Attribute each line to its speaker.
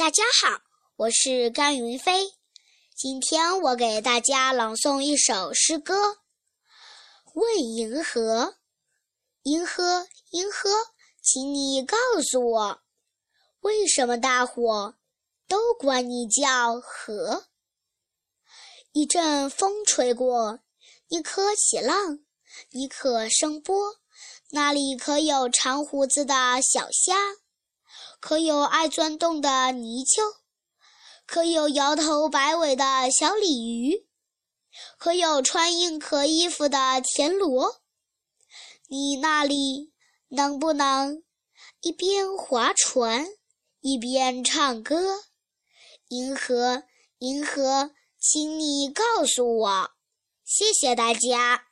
Speaker 1: 大家好，我是甘云飞。今天我给大家朗诵一首诗歌《问银河》。银河，银河，请你告诉我，为什么大伙都管你叫河？一阵风吹过，你可起浪，你可声波，那里可有长胡子的小虾？可有爱钻洞的泥鳅？可有摇头摆尾的小鲤鱼？可有穿硬壳衣服的田螺？你那里能不能一边划船一边唱歌？银河，银河，请你告诉我，谢谢大家。